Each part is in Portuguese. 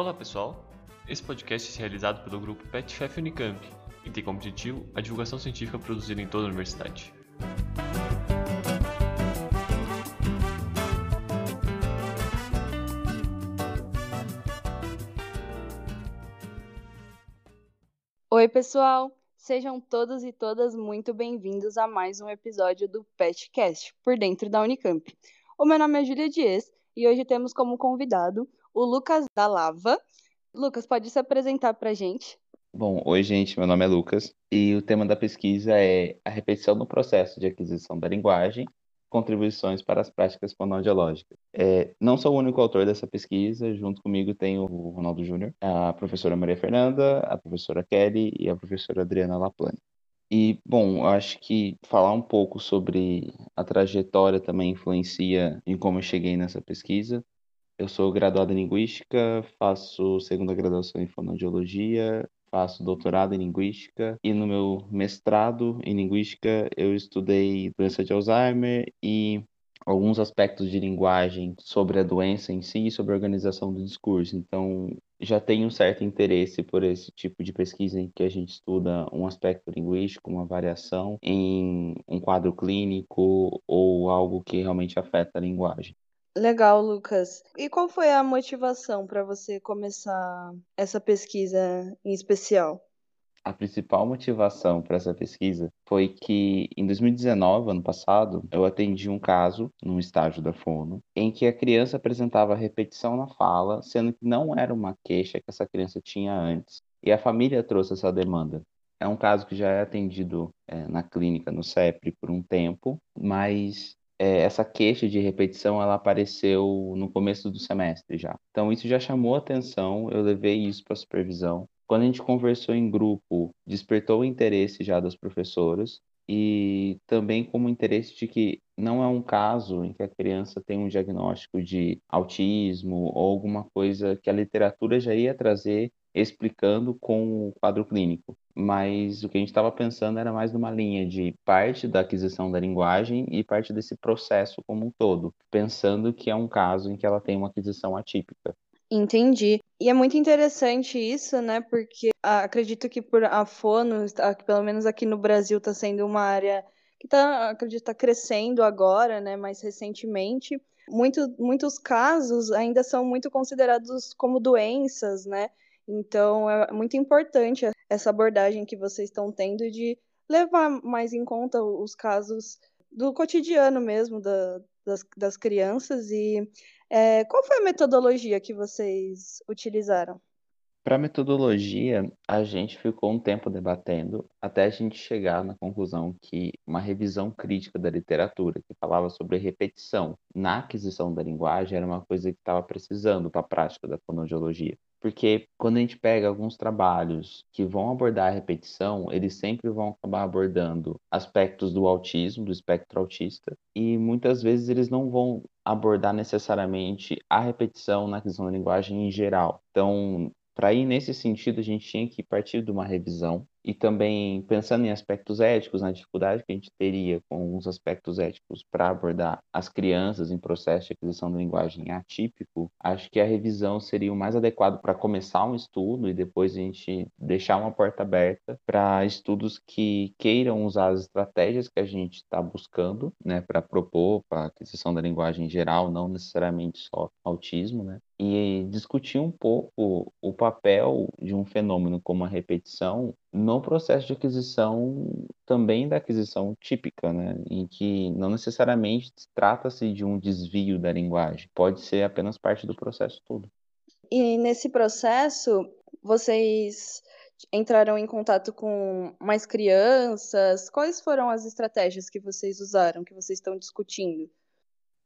Olá pessoal, esse podcast é realizado pelo grupo PetFef Unicamp e tem como objetivo a divulgação científica produzida em toda a universidade. Oi, pessoal! Sejam todos e todas muito bem-vindos a mais um episódio do PetCast, por dentro da Unicamp. O meu nome é Júlia Dias e hoje temos como convidado o Lucas da Lava. Lucas, pode se apresentar para a gente? Bom, oi, gente. Meu nome é Lucas e o tema da pesquisa é a repetição no processo de aquisição da linguagem, contribuições para as práticas fonoaudiológicas. É, não sou o único autor dessa pesquisa, junto comigo tem o Ronaldo Júnior, a professora Maria Fernanda, a professora Kelly e a professora Adriana Laplane. E, bom, acho que falar um pouco sobre a trajetória também influencia em como eu cheguei nessa pesquisa. Eu sou graduado em Linguística, faço segunda graduação em Fonoaudiologia, faço doutorado em Linguística e no meu mestrado em Linguística eu estudei doença de Alzheimer e alguns aspectos de linguagem sobre a doença em si e sobre a organização do discurso. Então, já tenho um certo interesse por esse tipo de pesquisa em que a gente estuda um aspecto linguístico, uma variação em um quadro clínico ou algo que realmente afeta a linguagem. Legal, Lucas. E qual foi a motivação para você começar essa pesquisa em especial? A principal motivação para essa pesquisa foi que em 2019, ano passado, eu atendi um caso num estágio da Fono em que a criança apresentava repetição na fala, sendo que não era uma queixa que essa criança tinha antes. E a família trouxe essa demanda. É um caso que já é atendido é, na clínica, no CEPRE, por um tempo, mas é, essa queixa de repetição ela apareceu no começo do semestre já. Então isso já chamou atenção, eu levei isso para supervisão. Quando a gente conversou em grupo, despertou o interesse já das professoras e também como interesse de que não é um caso em que a criança tem um diagnóstico de autismo ou alguma coisa que a literatura já ia trazer explicando com o quadro clínico mas o que a gente estava pensando era mais numa linha de parte da aquisição da linguagem e parte desse processo como um todo, pensando que é um caso em que ela tem uma aquisição atípica. Entendi. E é muito interessante isso, né? Porque ah, acredito que por a fono, pelo menos aqui no Brasil, está sendo uma área que tá, acredito, está crescendo agora, né? Mais recentemente. Muito, muitos casos ainda são muito considerados como doenças, né? Então, é muito importante essa abordagem que vocês estão tendo de levar mais em conta os casos do cotidiano mesmo da, das, das crianças. E é, qual foi a metodologia que vocês utilizaram? Para a metodologia, a gente ficou um tempo debatendo até a gente chegar na conclusão que uma revisão crítica da literatura que falava sobre repetição na aquisição da linguagem era uma coisa que estava precisando para a prática da fonoaudiologia. Porque quando a gente pega alguns trabalhos que vão abordar a repetição, eles sempre vão acabar abordando aspectos do autismo, do espectro autista, e muitas vezes eles não vão abordar necessariamente a repetição na aquisição da linguagem em geral. Então, para ir nesse sentido, a gente tinha que partir de uma revisão. E também pensando em aspectos éticos, na dificuldade que a gente teria com alguns aspectos éticos para abordar as crianças em processo de aquisição de linguagem atípico, acho que a revisão seria o mais adequado para começar um estudo e depois a gente deixar uma porta aberta para estudos que queiram usar as estratégias que a gente está buscando, né, para propor para aquisição da linguagem em geral, não necessariamente só autismo, né, e discutir um pouco o papel de um fenômeno como a repetição no processo de aquisição também da aquisição típica, né, em que não necessariamente trata-se de um desvio da linguagem, pode ser apenas parte do processo todo. E nesse processo, vocês entraram em contato com mais crianças? Quais foram as estratégias que vocês usaram, que vocês estão discutindo?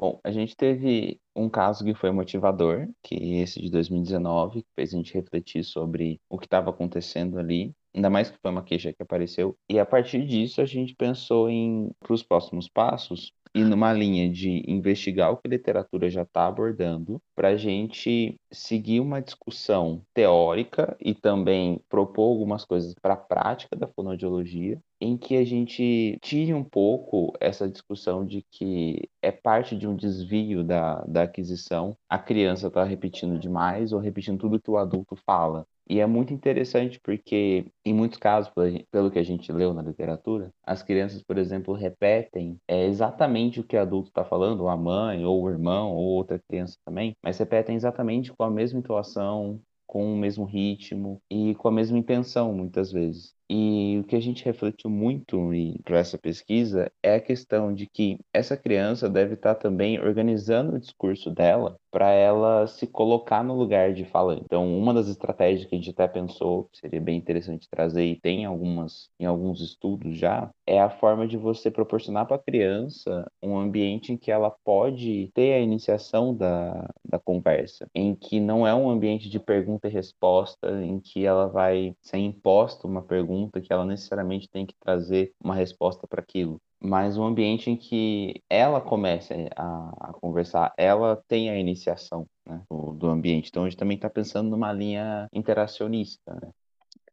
Bom, a gente teve um caso que foi motivador, que esse de 2019, que fez a gente refletir sobre o que estava acontecendo ali, ainda mais que foi uma queixa que apareceu. E a partir disso a gente pensou em, para os próximos passos, ir numa linha de investigar o que a literatura já está abordando, para a gente seguir uma discussão teórica e também propor algumas coisas para a prática da fonoaudiologia, em que a gente tire um pouco essa discussão de que é parte de um desvio da, da aquisição, a criança está repetindo demais ou repetindo tudo que o adulto fala. E é muito interessante porque, em muitos casos, pelo que a gente leu na literatura, as crianças, por exemplo, repetem é, exatamente o que o adulto está falando, ou a mãe, ou o irmão, ou outra criança também, mas repetem exatamente com a mesma entoação, com o mesmo ritmo e com a mesma intenção, muitas vezes. E o que a gente refletiu muito para essa pesquisa é a questão de que essa criança deve estar tá também organizando o discurso dela para ela se colocar no lugar de falante. Então, uma das estratégias que a gente até pensou que seria bem interessante trazer e tem algumas em alguns estudos já é a forma de você proporcionar para a criança um ambiente em que ela pode ter a iniciação da, da conversa, em que não é um ambiente de pergunta e resposta, em que ela vai ser imposta uma pergunta pergunta que ela necessariamente tem que trazer uma resposta para aquilo, mas um ambiente em que ela comece a, a conversar, ela tem a iniciação né, do, do, ambiente. Então a gente também está pensando numa linha interacionista. Né?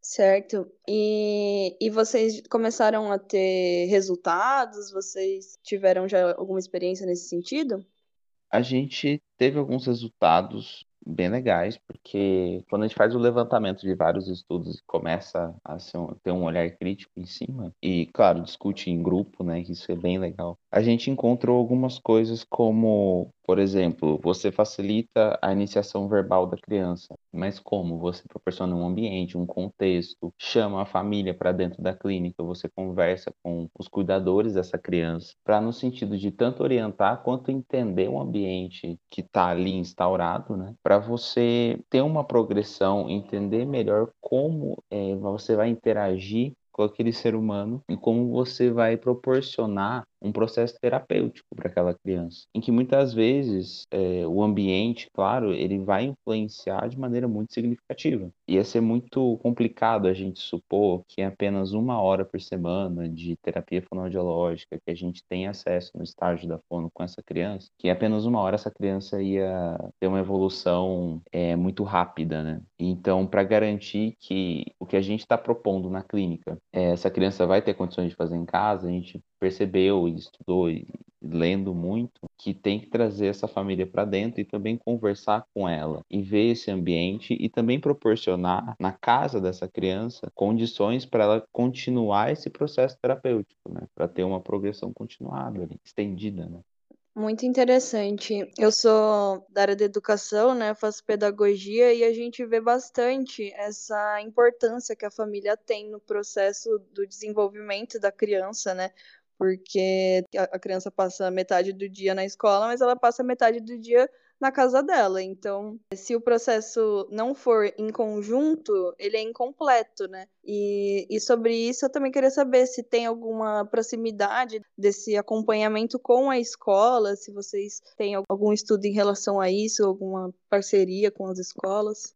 Certo. E, e vocês começaram a ter resultados? Vocês tiveram já alguma experiência nesse sentido? A gente teve alguns resultados bem legais, porque quando a gente faz o levantamento de vários estudos e começa a ter um olhar crítico em cima, e claro, discute em grupo, né, isso é bem legal, a gente encontrou algumas coisas como, por exemplo, você facilita a iniciação verbal da criança, mas como? Você proporciona um ambiente, um contexto, chama a família para dentro da clínica, você conversa com os cuidadores dessa criança, para no sentido de tanto orientar quanto entender o ambiente que está ali instaurado, né, para você ter uma progressão, entender melhor como é, você vai interagir com aquele ser humano e como você vai proporcionar um processo terapêutico para aquela criança, em que muitas vezes é, o ambiente, claro, ele vai influenciar de maneira muito significativa. Ia ser muito complicado a gente supor que apenas uma hora por semana de terapia fonoaudiológica que a gente tem acesso no estágio da fono com essa criança, que apenas uma hora essa criança ia ter uma evolução é, muito rápida, né? Então, para garantir que o que a gente está propondo na clínica, é, essa criança vai ter condições de fazer em casa, a gente percebeu estudou e lendo muito que tem que trazer essa família para dentro e também conversar com ela e ver esse ambiente e também proporcionar na casa dessa criança condições para ela continuar esse processo terapêutico, né? Para ter uma progressão continuada, estendida, né? Muito interessante. Eu sou da área da educação, né? Faço pedagogia e a gente vê bastante essa importância que a família tem no processo do desenvolvimento da criança, né? Porque a criança passa metade do dia na escola, mas ela passa metade do dia na casa dela. Então, se o processo não for em conjunto, ele é incompleto, né? E, e sobre isso eu também queria saber se tem alguma proximidade desse acompanhamento com a escola, se vocês têm algum estudo em relação a isso, alguma parceria com as escolas.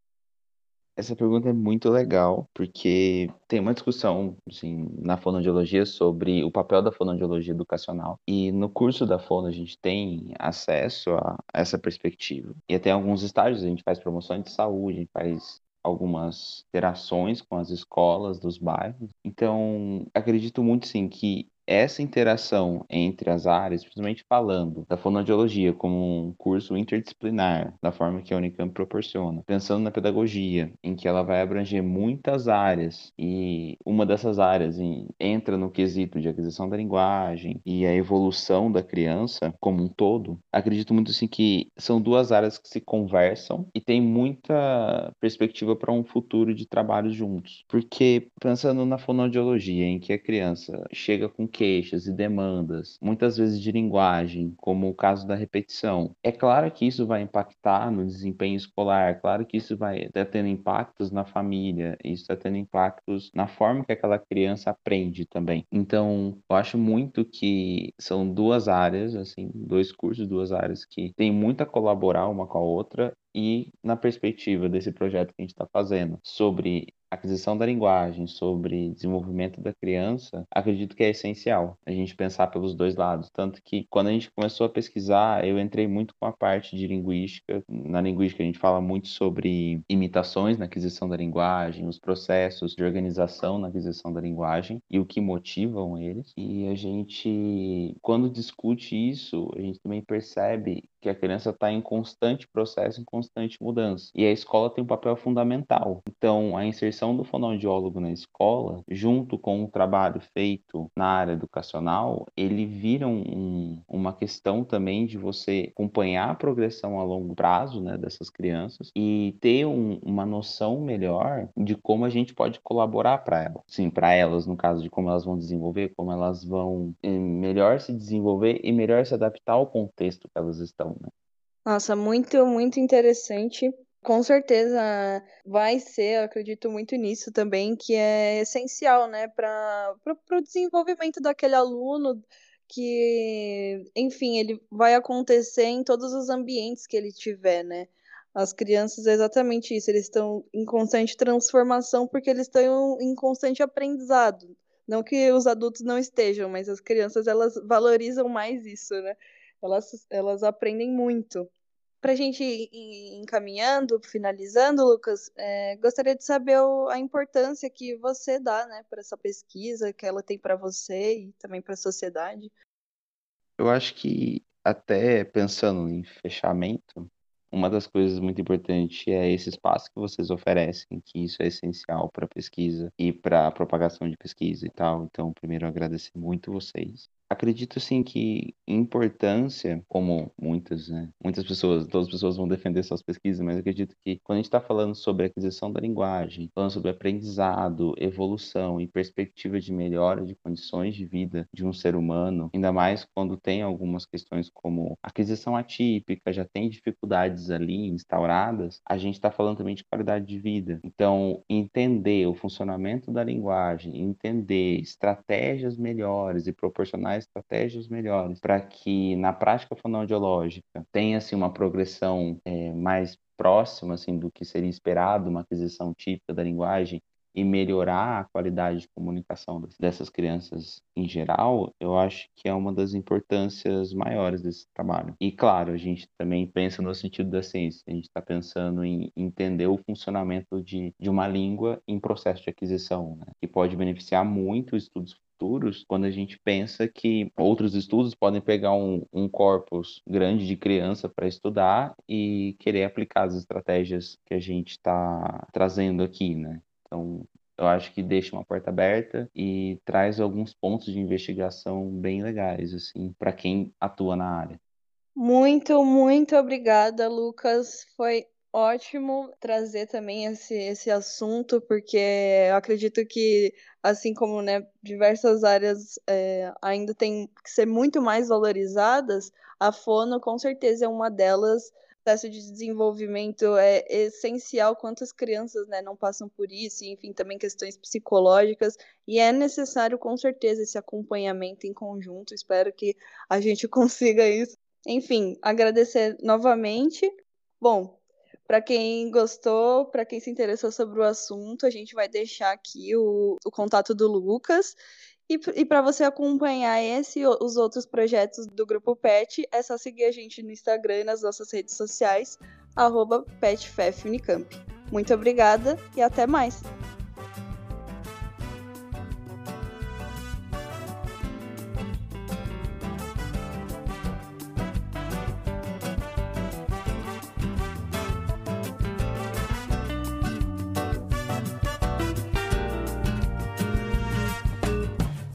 Essa pergunta é muito legal, porque tem uma discussão assim, na fonoaudiologia sobre o papel da fonoaudiologia educacional. E no curso da fono a gente tem acesso a essa perspectiva. E até alguns estágios a gente faz promoções de saúde, a gente faz algumas interações com as escolas dos bairros. Então, acredito muito sim que essa interação entre as áreas, principalmente falando da fonoaudiologia como um curso interdisciplinar, da forma que a Unicamp proporciona, pensando na pedagogia, em que ela vai abranger muitas áreas e uma dessas áreas entra no quesito de aquisição da linguagem e a evolução da criança como um todo, acredito muito assim que são duas áreas que se conversam e tem muita perspectiva para um futuro de trabalho juntos. Porque pensando na fonoaudiologia, em que a criança chega com queixas e demandas, muitas vezes de linguagem, como o caso da repetição. É claro que isso vai impactar no desempenho escolar, é claro que isso vai estar tendo impactos na família, isso está tendo impactos na forma que aquela criança aprende também. Então, eu acho muito que são duas áreas, assim, dois cursos, duas áreas que têm muito a colaborar uma com a outra E na perspectiva desse projeto que a gente está fazendo sobre aquisição da linguagem, sobre desenvolvimento da criança, acredito que é essencial a gente pensar pelos dois lados. Tanto que quando a gente começou a pesquisar, eu entrei muito com a parte de linguística. Na linguística, a gente fala muito sobre imitações na aquisição da linguagem, os processos de organização na aquisição da linguagem e o que motivam eles. E a gente, quando discute isso, a gente também percebe que a criança está em constante processo, em constante mudança. E a escola tem um papel fundamental. Então, a inserção do fonoaudiólogo na escola, junto com o trabalho feito na área educacional, ele vira um, uma questão também de você acompanhar a progressão a longo prazo né, dessas crianças e ter um, uma noção melhor de como a gente pode colaborar para elas. Sim, para elas, no caso de como elas vão desenvolver, como elas vão eh, melhor se desenvolver e melhor se adaptar ao contexto que elas estão né? Nossa, muito, muito interessante. Com certeza vai ser, eu acredito muito nisso também, que é essencial, né, para o desenvolvimento daquele aluno, que, enfim, ele vai acontecer em todos os ambientes que ele tiver, né? As crianças é exatamente isso, eles estão em constante transformação porque eles estão em constante aprendizado. Não que os adultos não estejam, mas as crianças elas valorizam mais isso, né? Elas, elas aprendem muito. Para a gente ir encaminhando, finalizando, Lucas, é, gostaria de saber o, a importância que você dá né, para essa pesquisa, que ela tem para você e também para a sociedade. Eu acho que, até pensando em fechamento, uma das coisas muito importantes é esse espaço que vocês oferecem, que isso é essencial para pesquisa e para propagação de pesquisa e tal. Então, primeiro, agradecer muito vocês acredito assim que importância, como muitas, né, muitas pessoas, todas as pessoas vão defender suas pesquisas, mas acredito que quando a gente está falando sobre aquisição da linguagem, falando sobre aprendizado, evolução e perspectiva de melhora de condições de vida de um ser humano, ainda mais quando tem algumas questões como aquisição atípica, já tem dificuldades ali instauradas, a gente está falando também de qualidade de vida. Então, entender o funcionamento da linguagem, entender estratégias melhores e proporcionar estratégias melhores para que na prática fonoaudiológica tenha assim, uma progressão é, mais próxima assim, do que seria esperado, uma aquisição típica da linguagem e melhorar a qualidade de comunicação dessas crianças em geral, eu acho que é uma das importâncias maiores desse trabalho. E claro, a gente também pensa no sentido da ciência, a gente está pensando em entender o funcionamento de, de uma língua em processo de aquisição, né? que pode beneficiar muito estudos futuros quando a gente pensa que outros estudos podem pegar um, um corpus grande de criança para estudar e querer aplicar as estratégias que a gente está trazendo aqui, né? Então, eu acho que deixa uma porta aberta e traz alguns pontos de investigação bem legais, assim, para quem atua na área. Muito, muito obrigada, Lucas. Foi ótimo trazer também esse, esse assunto, porque eu acredito que, assim como né, diversas áreas é, ainda tem que ser muito mais valorizadas, a fono com certeza é uma delas. O processo de desenvolvimento é essencial, quantas crianças né, não passam por isso, enfim, também questões psicológicas, e é necessário com certeza esse acompanhamento em conjunto. Espero que a gente consiga isso. Enfim, agradecer novamente. Bom, para quem gostou, para quem se interessou sobre o assunto, a gente vai deixar aqui o, o contato do Lucas. E, e para você acompanhar esse e os outros projetos do Grupo PET, é só seguir a gente no Instagram e nas nossas redes sociais, arroba PetFefUnicamp. Muito obrigada e até mais!